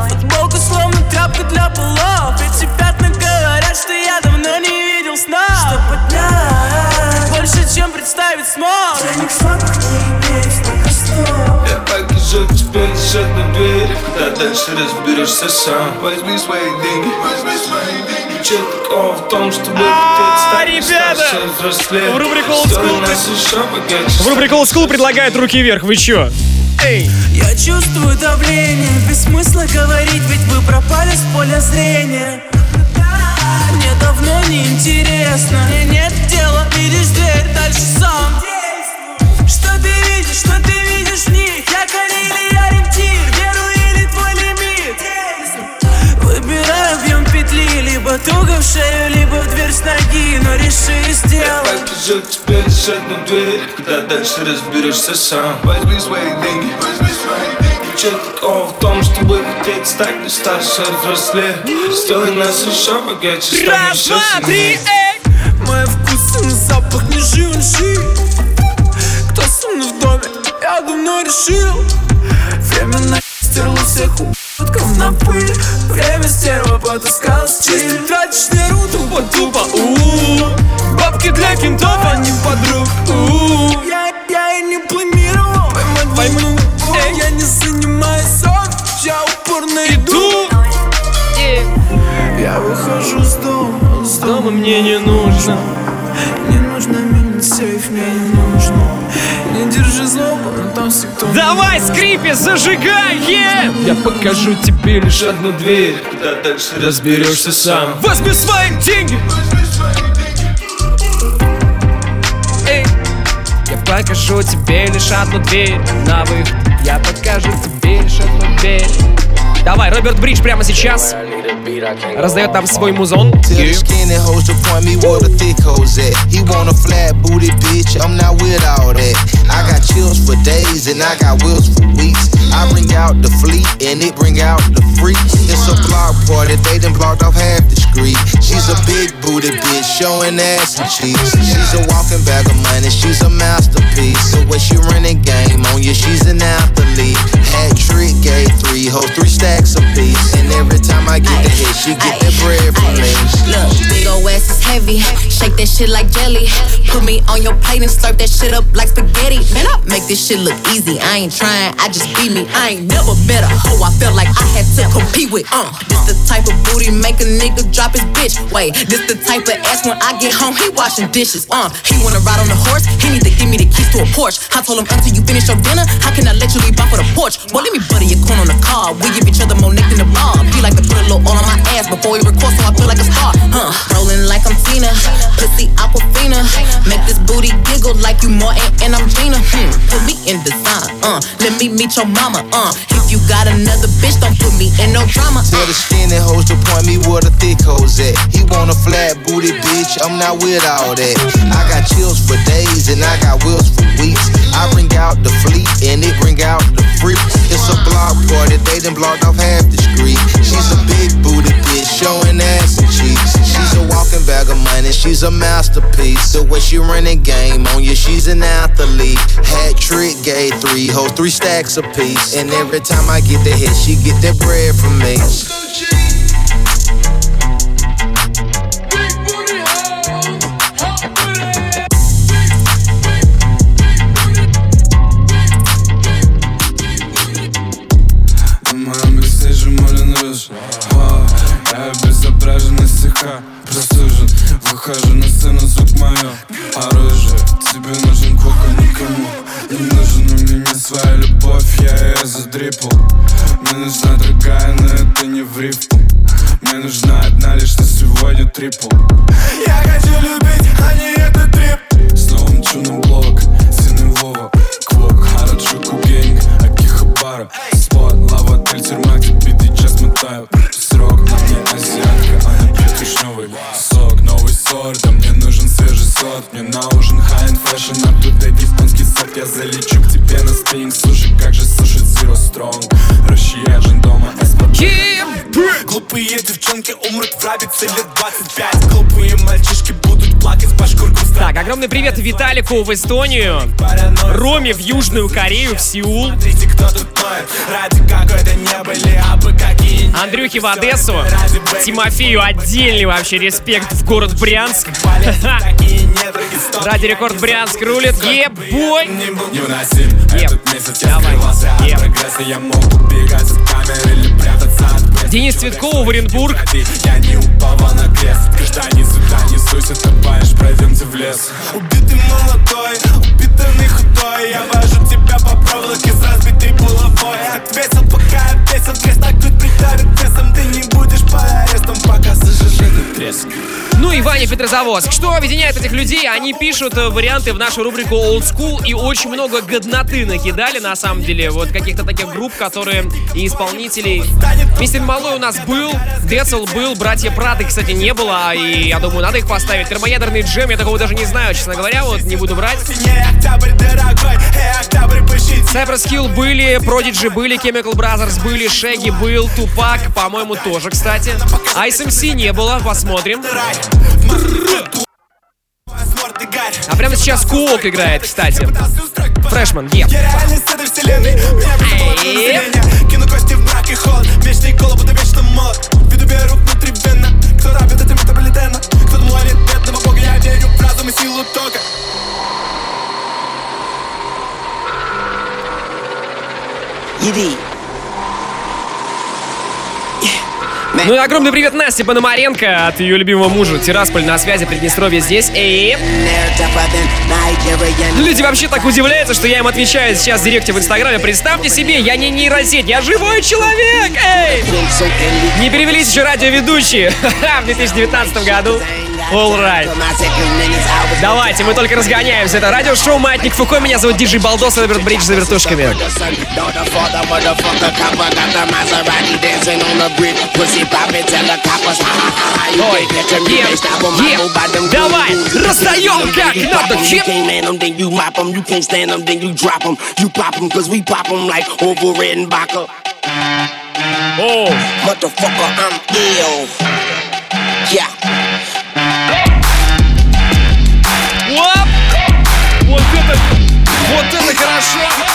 Футболка словно тряпка для полов. Эти пятна говорят, что я давно не видел сна. Что поднять. Больше, чем представить смог. Слабых не дышат на дверь Куда дальше разберешься сам Возьми свои деньги, возьми свои деньги Че такого в том, чтобы ребята! а взрослее В рубрику Old School В рубрику Old School предлагает руки вверх. Вы чё? Эй! Я чувствую давление, без смысла говорить, ведь вы пропали с поля зрения Мне давно не интересно, мне нет дела, видишь дверь, дальше сам Что ты видишь, что ты либо туго в шею, либо в дверь с ноги, но реши и Я сделай покажу тебе дышать на дверь Куда дальше разберешься сам. Возьми свои деньги, возьми свои деньги. Че такого в том, чтобы хотеть стать не старше, взрослее. Сделай нас еще богаче, стань Раз, еще два, три, сильнее Мой вкус и запах не живший Кто со мной в доме, я давно решил. Время стерло всех ублюдков на пыль. Время стерва потаскала стиль Если тратишь веру, тупо-тупо у. Бабки для кентов, а не подруг у. Я, я и не планировал. Поймать войну. Я не занимаюсь. Сок, я упорно иду. Я выхожу с дома, с дома мне не нужно. Не нужно менять сейф, мне Не держи злобу, но там всегда Давай, скрипи, зажигай, е! Я покажу тебе лишь одну дверь Куда дальше разберешься сам Возьми свои деньги! Эй! Я покажу тебе лишь одну дверь на выход Я покажу тебе лишь одну дверь Давай, Роберт Бридж прямо сейчас раздает нам свой музон. Tell the skinny hoes to point me where the thick hoes at. He want a flat booty bitch, I'm not with all that. I got chills for days and I got wheels for weeks. I bring out the fleet and it bring out the freaks. It's a block party, they done blocked off half the street. She's a big booty bitch, showing ass and cheeks. She's a walking bag of money, she's a masterpiece. So when she running game on you, she's an athlete. Hat trick, gave three hoes, three stacks apiece. And every time I get the hit, she get that bread from me. Look, big ol' ass is heavy. Shake that shit like jelly. Put me on your plate and slurp that shit up like spaghetti. Man, I make this shit look easy. I ain't trying, I just be me. I ain't never met a hoe I felt like I had to compete with. Uh, this the type of booty make a nigga drop his bitch. Wait, this the type of ass when I get home, he washing dishes. Uh, he wanna ride on the horse, he need to give me the keys to a Porsche. I told him until you finish your dinner, how can I let you leave off for the porch? Well, let me butter your corn on the car. We give each other more neck than the bar. He like to put a little oil on my ass before he record, so I feel like a star. Huh? Rolling like I'm Tina, pussy Aquafina. Make this booty giggle like you Martin and I'm Gina. Hmm. Put me in design. Uh, let me meet your mama. Uh, if you got another bitch, don't put me in no drama. Tell the skinny hoes to point me where the thick hoes at. He want a flat booty bitch, I'm not with all that. I got chills for days and I got wheels for weeks. I bring out the fleet and it bring out the freaks. It's a block party, they done blocked off half the street. She's a big booty bitch, showing ass and cheeks. She's a walking bag of money, she's a masterpiece. The way she running game on you, she's an athlete. Hat trick, gave three hoes, three stacks apiece. And every time I get the hit, she get that bread from me. На рабице лет 25 Глупые мальчишки будут плакать по шкуркам Так, огромный привет Виталику в Эстонию, Роме в Южную Корею, в Сеул, Смотрите, кто тут ноет Ради какой-то не были абы какие Андрюхе в Одессу, Тимофею отдельный вообще респект в город Брянск. (laughs) Ради рекорд Брянск рулит. Ебой! Невыносим. Этот месяц я скрывался от прогресса. Я мог убегать от камер Денис Цветкова в Оренбург. Я не упал на крест. Граждане сюда несусь, утопаешь, пройдемте в лес. Убитый молодой, убитый худой. Я вожу тебя по проволоке с разбитой булавой. Ответил, пока ответил, крест так тут придавит весом. Ты не будешь под арестом, пока сожжешь этот треск Ну и Ваня Петрозаводск. Что объединяет этих людей? Они пишут э, варианты в нашу рубрику Old School и очень много годноты накидали, на самом деле. Вот каких-то таких групп, которые и исполнителей. Мистер Малой у нас был, Децл был, Братья Праты, кстати, не было, и я думаю, надо их поставить. Термоядерный джем, я такого даже не знаю, честно говоря, вот не буду брать. Cypress Hill были, Prodigy были, Chemical Brothers были, Шеги был, Тупак, по-моему, тоже, кстати. Ice MC не было, посмотрим. А прямо сейчас Куок играет, кстати. Фрешман, еп. Я реальность этой вселенной Меня призывало на население Кину кости в мрак и холод Вечный голод, буду вечно молод Веду беру внутривенно Кто рабит этим метаболитенно Кто молит бедного бога Я верю в разум и силу тока Иди. Ну и огромный привет Насте Пономаренко от ее любимого мужа. Тирасполь на связи, Приднестровье здесь. Эй! Люди вообще так удивляются, что я им отвечаю сейчас в директе в Инстаграме. Представьте себе, я не нейросеть, я живой человек! Эй! Не перевелись еще радиоведущие (laughs) в 2019 году. All right. Давайте, мы только разгоняемся. Это радиошоу «Маятник Фуко». Меня зовут Диджей Балдос, это Бридж за вертушками. Ой, Давай, раздаем как надо, чип. Then you mop 'em, you can't stand 'em, then you drop 'em. You pop 'em, cause we pop 'em like over red and vodka. Oh. Motherfucker, I'm ill. Yeah. Оп! Вот это, вот это хорошо!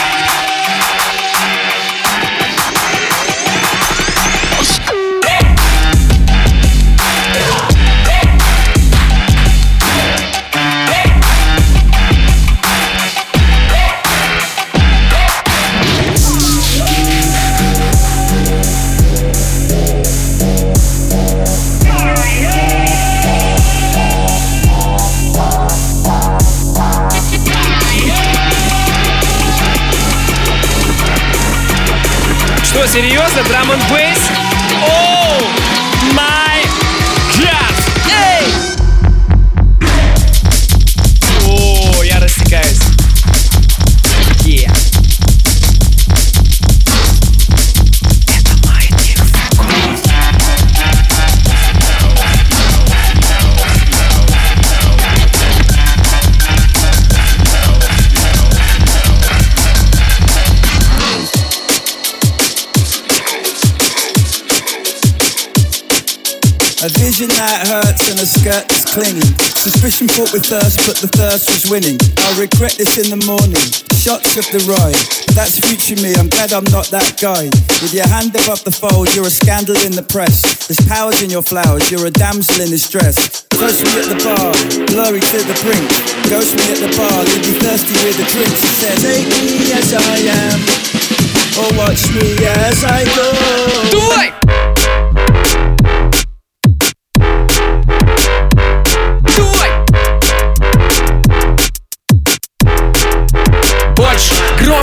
Серьезно? Драм н бейс? Vision it hurts and the skirt is clinging. Suspicion fought with thirst, but the thirst was winning. I'll regret this in the morning. Shots of the ride. That's future me, I'm glad I'm not that guy. With your hand above the fold, you're a scandal in the press. There's powers in your flowers, you're a damsel in distress. Ghost me at the bar, blurry to the brink. Ghost me at the bar, leave me thirsty with the drink. She said, Take me as I am, or watch me as I go. Do it!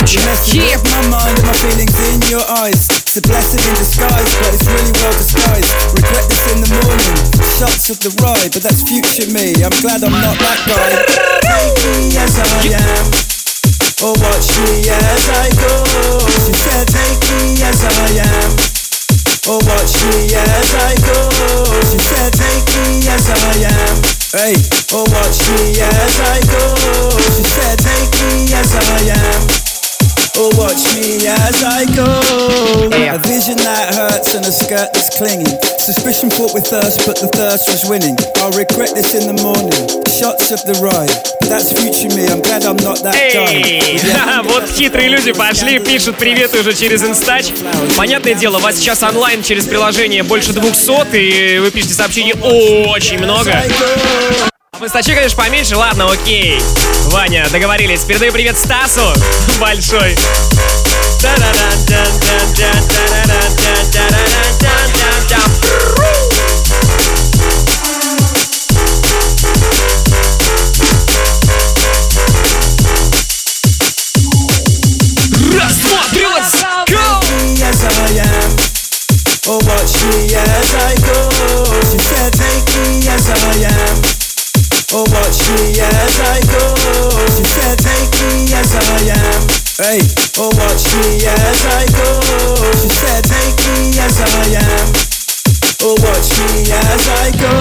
You messed me yeah. my mind and my feelings in your eyes. It's a blessing in disguise, but it's really well disguised. Regret this in the morning. Shots of the ride, but that's future me. I'm glad I'm not that guy. Take me as I am. Or watch me as I go. She said, take me as I am. Or watch me as I go. She said, take me as I am. Hey, or watch me as I go. She said, take me as I am. Or watch me as I go. A vision that hurts and a skirt that's clinging. Suspicion fought with thirst, but the thirst was winning. I'll regret this in the morning. Shots of the ride, that's future me. I'm glad I'm not that Эй! Вот хитрые люди пошли, пишут привет уже через инстач. Понятное дело, вас сейчас онлайн через приложение больше 200, и вы пишете сообщений очень много. В инстаче, конечно, поменьше, ладно, окей. Ваня, договорились. Передаю привет Стасу. (laughs) Большой. Раз, два, три, let's go! me as I am, or watch me as I go. She said, Take me as I am, hey, or watch me as I go. She said, Take me as I am, or watch me as I go.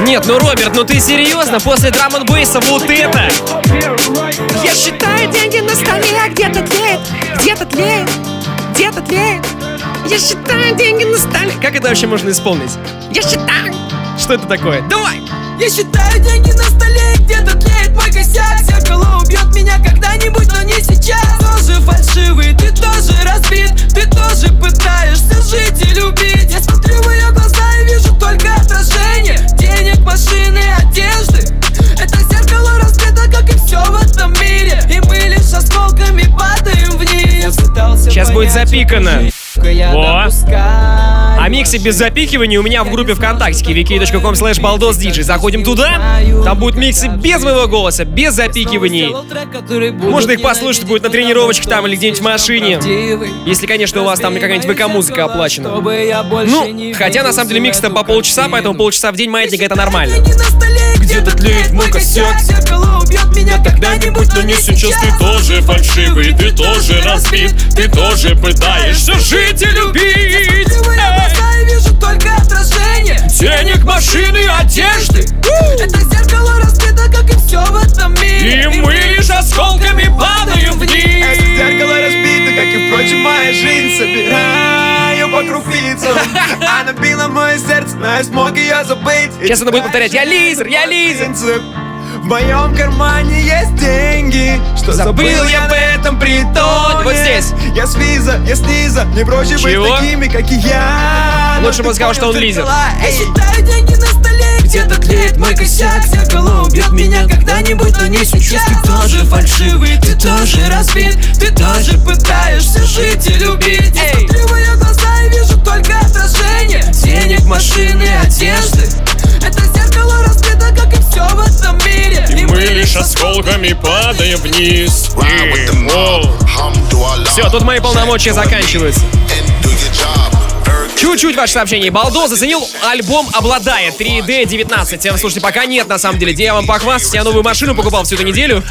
Нет, ну Роберт, ну ты серьезно? После драм н вот это? Я считаю деньги на столе, а где-то тлеет, где-то тлеет, где-то тлеет. Я считаю деньги на столе. Как это вообще можно исполнить? Я считаю. Что это такое? Давай! Я считаю деньги на столе, где-то тлеет мой косяк Зеркало убьет меня когда-нибудь, но не сейчас Тоже фальшивый, ты тоже разбит Ты тоже пытаешься жить и любить Я смотрю в ее глаза и вижу только отражение Денег, машины, одежды Это зеркало разбито, как и все в этом мире И мы лишь осколками падаем вниз Сейчас будет запикано. Во. А миксы без запихивания у меня в группе ВКонтакте wiki.com slash baldosdj. Заходим туда, там будут миксы без моего голоса, без запикиваний. Можно их послушать будет на тренировочках там или где-нибудь в машине. Если, конечно, у вас там какая-нибудь ВК-музыка оплачена. Ну, хотя на самом деле микс там по полчаса, поэтому полчаса в день маятника это нормально. Где-то тлеет мой косяк убьет меня когда-нибудь, но не сейчас Ты тоже фальшивый, ты тоже разбит Ты тоже пытаешься жить и любить. Я вижу только отражение. Денег, машины, одежды. Это зеркало разбито, как и все в этом мире. И мы лишь осколками падаем вниз. Это зеркало разбито, как и, впрочем, моя жизнь. Собираю по крупицам Она била мое сердце, но я смог ее забыть. Сейчас она будет повторять. «Я лизер, я лизер». В моем кармане есть деньги. Что забыл я в этом притоне. Вот здесь. Я с виза, я с низа Не проще Чего? быть такими, как и я. Лучше бы сказал, что он лизер. Я считаю деньги на столе Где-то тлеет мой косяк Зеркало убьет меня когда-нибудь, но не сейчас. Ты тоже фальшивый, ты тоже разбит Ты тоже пытаешься жить и любить Я смотрю в ее глаза и вижу только отражение. Денег, машины, одежды все в этом мире. И мы лишь осколками падаем вниз. Все, тут мои полномочия заканчиваются. Чуть-чуть ваше сообщение. Балдо заценил альбом «Обладает» 3D19. Слушайте, пока нет, на самом деле. Где я вам похвастаюсь, я новую машину покупал всю эту неделю.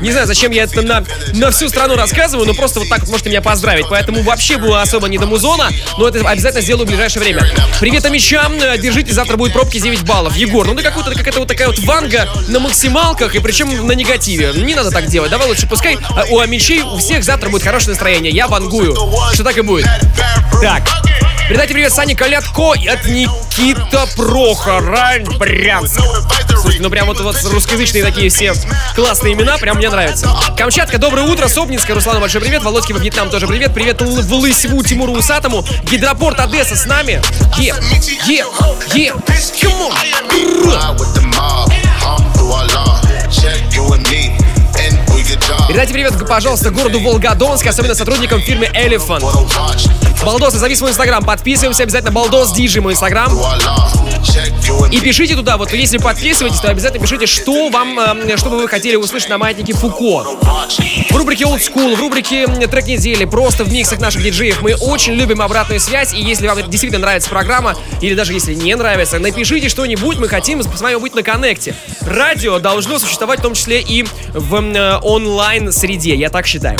Не знаю, зачем я это на, на всю страну рассказываю, но просто вот так вот можете меня поздравить. Поэтому вообще было особо не до музона, но это обязательно сделаю в ближайшее время. Привет, амичам. Держите, завтра будет пробки 9 баллов. Егор, ну ты какой-то какая-то вот такая вот ванга на максималках, и причем на негативе. Не надо так делать. Давай лучше пускай а, у амичей у всех завтра будет хорошее настроение. Я вангую, что так и будет. Так, Передайте привет Сане Колядко от Никита Прохора, Брянск. Слушайте, ну прям вот, вот русскоязычные такие все классные имена, прям мне нравятся. Камчатка, доброе утро, Собнинская, Руслану большой привет, Володьке во Вьетнам тоже привет, привет Л- в Лысьву Тимуру Усатому, Гидропорт Одесса с нами. Е, е, е, come on. Передайте привет, пожалуйста, городу Волгодонск, особенно сотрудникам фирмы Elephant. Балдосы, зови свой инстаграм, подписываемся обязательно. Балдос Диджи мой инстаграм. И пишите туда, вот если подписываетесь, то обязательно пишите, что вам, э, что бы вы хотели услышать на маятнике Фуко. В рубрике Old School, в рубрике Трек недели, просто в миксах наших диджеев. Мы очень любим обратную связь, и если вам действительно нравится программа, или даже если не нравится, напишите что-нибудь, мы хотим с вами быть на коннекте. Радио должно существовать в том числе и в э, онлайн-среде, я так считаю.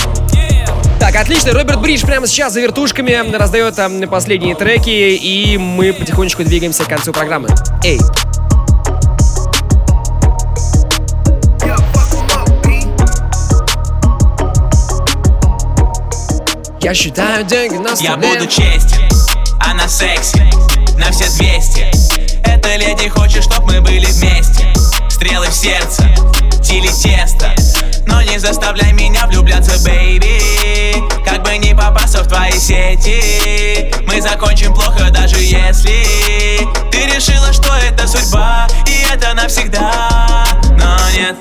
Так, отлично. Роберт Бридж прямо сейчас за вертушками раздает там последние треки, и мы потихонечку двигаемся к концу программы. Эй! Я считаю деньги на столе. Я буду честен, она секси, на все 200 Эта леди хочет, чтоб мы были вместе Стрелы в сердце, тили тесто Но не заставляй меня влюбляться, бейби Как бы не попасться в твои сети Мы закончим плохо, даже если Ты решила, что это судьба И это навсегда. Но нет,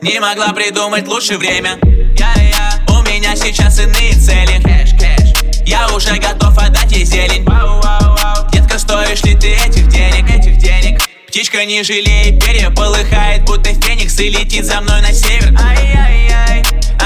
не могла придумать лучше время. У меня сейчас иные цели. Я уже готов отдать ей зелень. Детка, стоишь ли ты этих денег, этих денег Птичка не жалеет, перья полыхает, будто феникс И летит за мной на север. Ай-яй-яй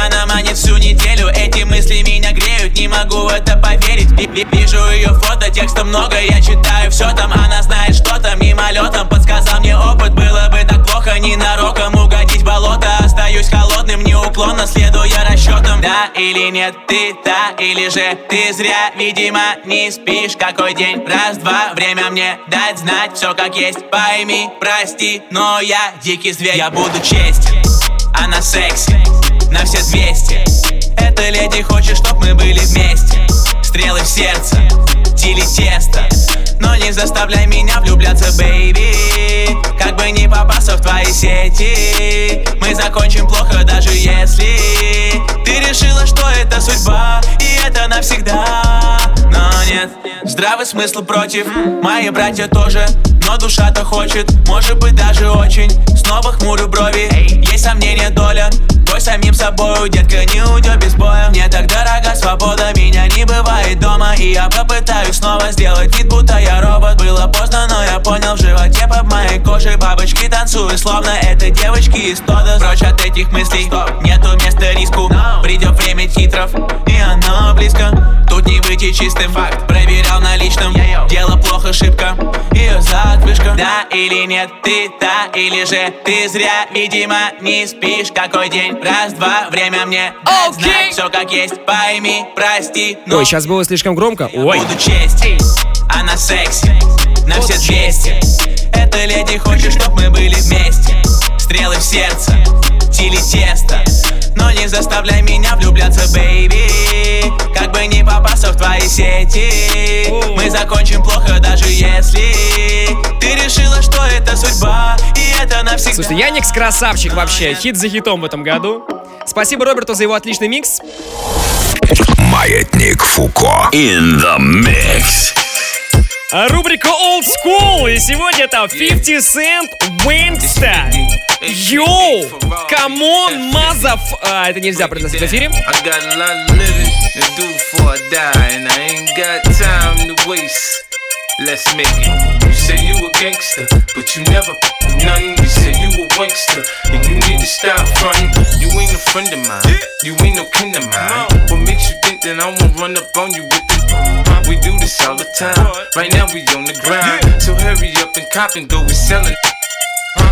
Она манит всю неделю, эти мысли меня греют. Не могу в это поверить. Ви- ви- Вижу ее фото, текста много, я читаю все там. Она знает что-то мимолетом, подсказал мне опыт Было бы так плохо ненароком угодить болото. Остаюсь холодным, неуклонно следуя расчетам Да или нет, ты та или же ты зря Видимо не спишь, какой день, раз-два Время мне дать знать все как есть. Пойми, прости, но я дикий зверь. Я буду честен, она секси, на все 200 Эта леди хочет, чтоб мы были вместе? Стрелы в сердце, тили тесто. Но не заставляй меня влюбляться, бейби Как бы не попасться в твои сети Мы закончим плохо, даже если Ты решила, что это судьба И это навсегда. Но нет, здравый смысл против. Мои братья тоже но душа-то хочет, может быть даже очень. Снова хмурю брови, есть сомнения доля. Бой самим собою, детка, не уйдет без боя. Мне так дорога свобода, меня не бывает дома. И я попытаюсь снова сделать вид, будто я робот. Было поздно, но я понял, в животе под моей кожей Бабочки танцуют, словно это девочки из Тода Прочь от этих мыслей, нету места риску. Придет время титров, и оно близко. Тут не выйти чистым, факт Проверял на личном, дело плохо, ошибка Ее задвижка. Да или нет, ты та или же ты зря. Видимо не спишь, какой день? Раз-два, время мне дать знать. Все как есть, пойми, прости но Ой, сейчас было слишком громко. Ой. Буду честен, она секси, на все 200 Эта леди хочет, чтоб мы были вместе? Стрелы в сердце, тили тесто Но не заставляй меня влюбляться, бейби Как бы не попасться в твои сети Мы закончим плохо, даже если Ты решила, что это судьба И это навсегда Слушайте, Яникс красавчик вообще. Хит за хитом в этом году. Спасибо Роберту за его отличный микс. Маятник Фуко. In the mix. А Рубрика Old School. И сегодня это 50 Cent Wingsta. Йоу! Камон, мазов! А, это нельзя произносить в эфире. I got a lot of living to do before I die, and I ain't got time to waste. Let's make it. You say you a gangster, but you never none. You say you a wankster, and you need to stop frontin'. You ain't a friend of mine, you ain't no kin of mine. What makes you think that I won't run up on you with the? we do this all the time. Right now we on the grind, so hurry up and cop and go. We sellin'.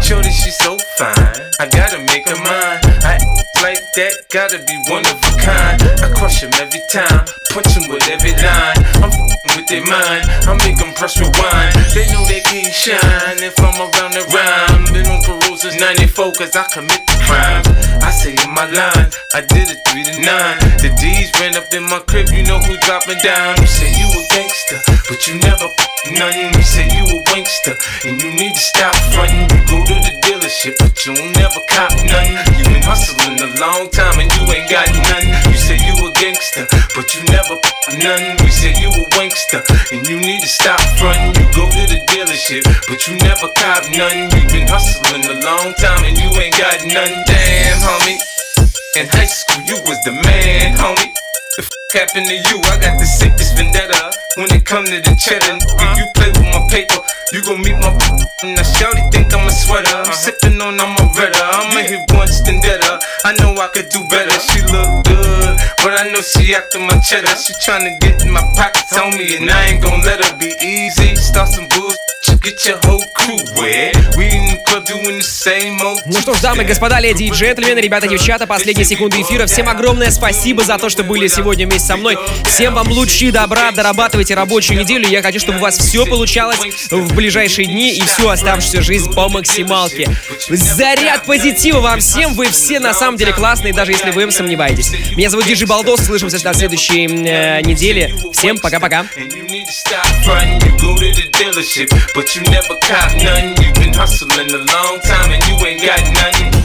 Shorty, she so fine. I gotta make her mine. I act like that, gotta be one of a kind. I crush him every time, punch him with every line. I'm with their mind, I make them press rewind. They know they can't shine if I'm around the rhyme. Been on parole since 94, cause I commit the crimes. I say my line, I did it 3 to 9. The D's ran up in my crib, you know who dropping down. You say you a gangster, but you never nothing. You say you a wankster, and you need to stop frontin'. You go to the dealership, but you never cop nothing. You been hustling a long time and you ain't got none. You say you a gangster, but you never nothing. We say you a wankster, and you need to stop frontin'. You go to the dealership, but you never cop nothing. You been hustling a long time and you ain't got none. Damn, homie. In high school, you was the man, homie. The f- happen to you. I got the sickest vendetta. When it come to the cheddar, if you play with my paper, you gon' meet my. (laughs) Now Shawty think I'm a sweater. I'm uh-huh. sipping on I'm a redder. I'ma hit once then better. I know I could do better. She look good, but I know she after my cheddar. She tryna get in my pockets on me, and I ain't gon' let her be easy. Start some bullshit. Get your whole crew wet. We in the club doing the same old. Ну что ж, дамы и господа, леди и джентльмены, ребята, девчата, последние секунды эфира. Всем огромное спасибо за то, что были сегодня вместе со мной. Всем вам лучи добра, дорабатывайте рабочую неделю. Я хочу, чтобы у вас все получалось в ближайшие дни и всю оставшуюся жизнь по максималке. Заряд позитива вам всем, вы все на самом деле классные, даже если вы им сомневаетесь. Меня зовут Диджи Балдос, слышимся на следующей э, неделе. Всем пока-пока. Stop you never cop nothing. You've been hustling a long time and you ain't got nothing.